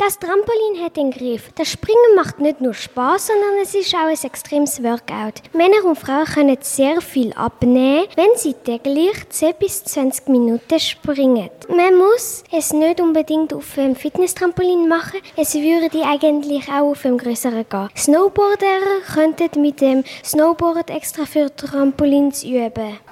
Das Trampolin hat den Griff. Das Springen macht nicht nur Spaß, sondern es ist auch ein extremes Workout. Männer und Frauen können sehr viel abnehmen, wenn sie täglich 10 bis 20 Minuten springen. Man muss es nicht unbedingt auf einem Fitness-Trampolin machen, es würde eigentlich auch auf einem größeren gehen. Snowboarder könnten mit dem Snowboard extra für Trampolins üben.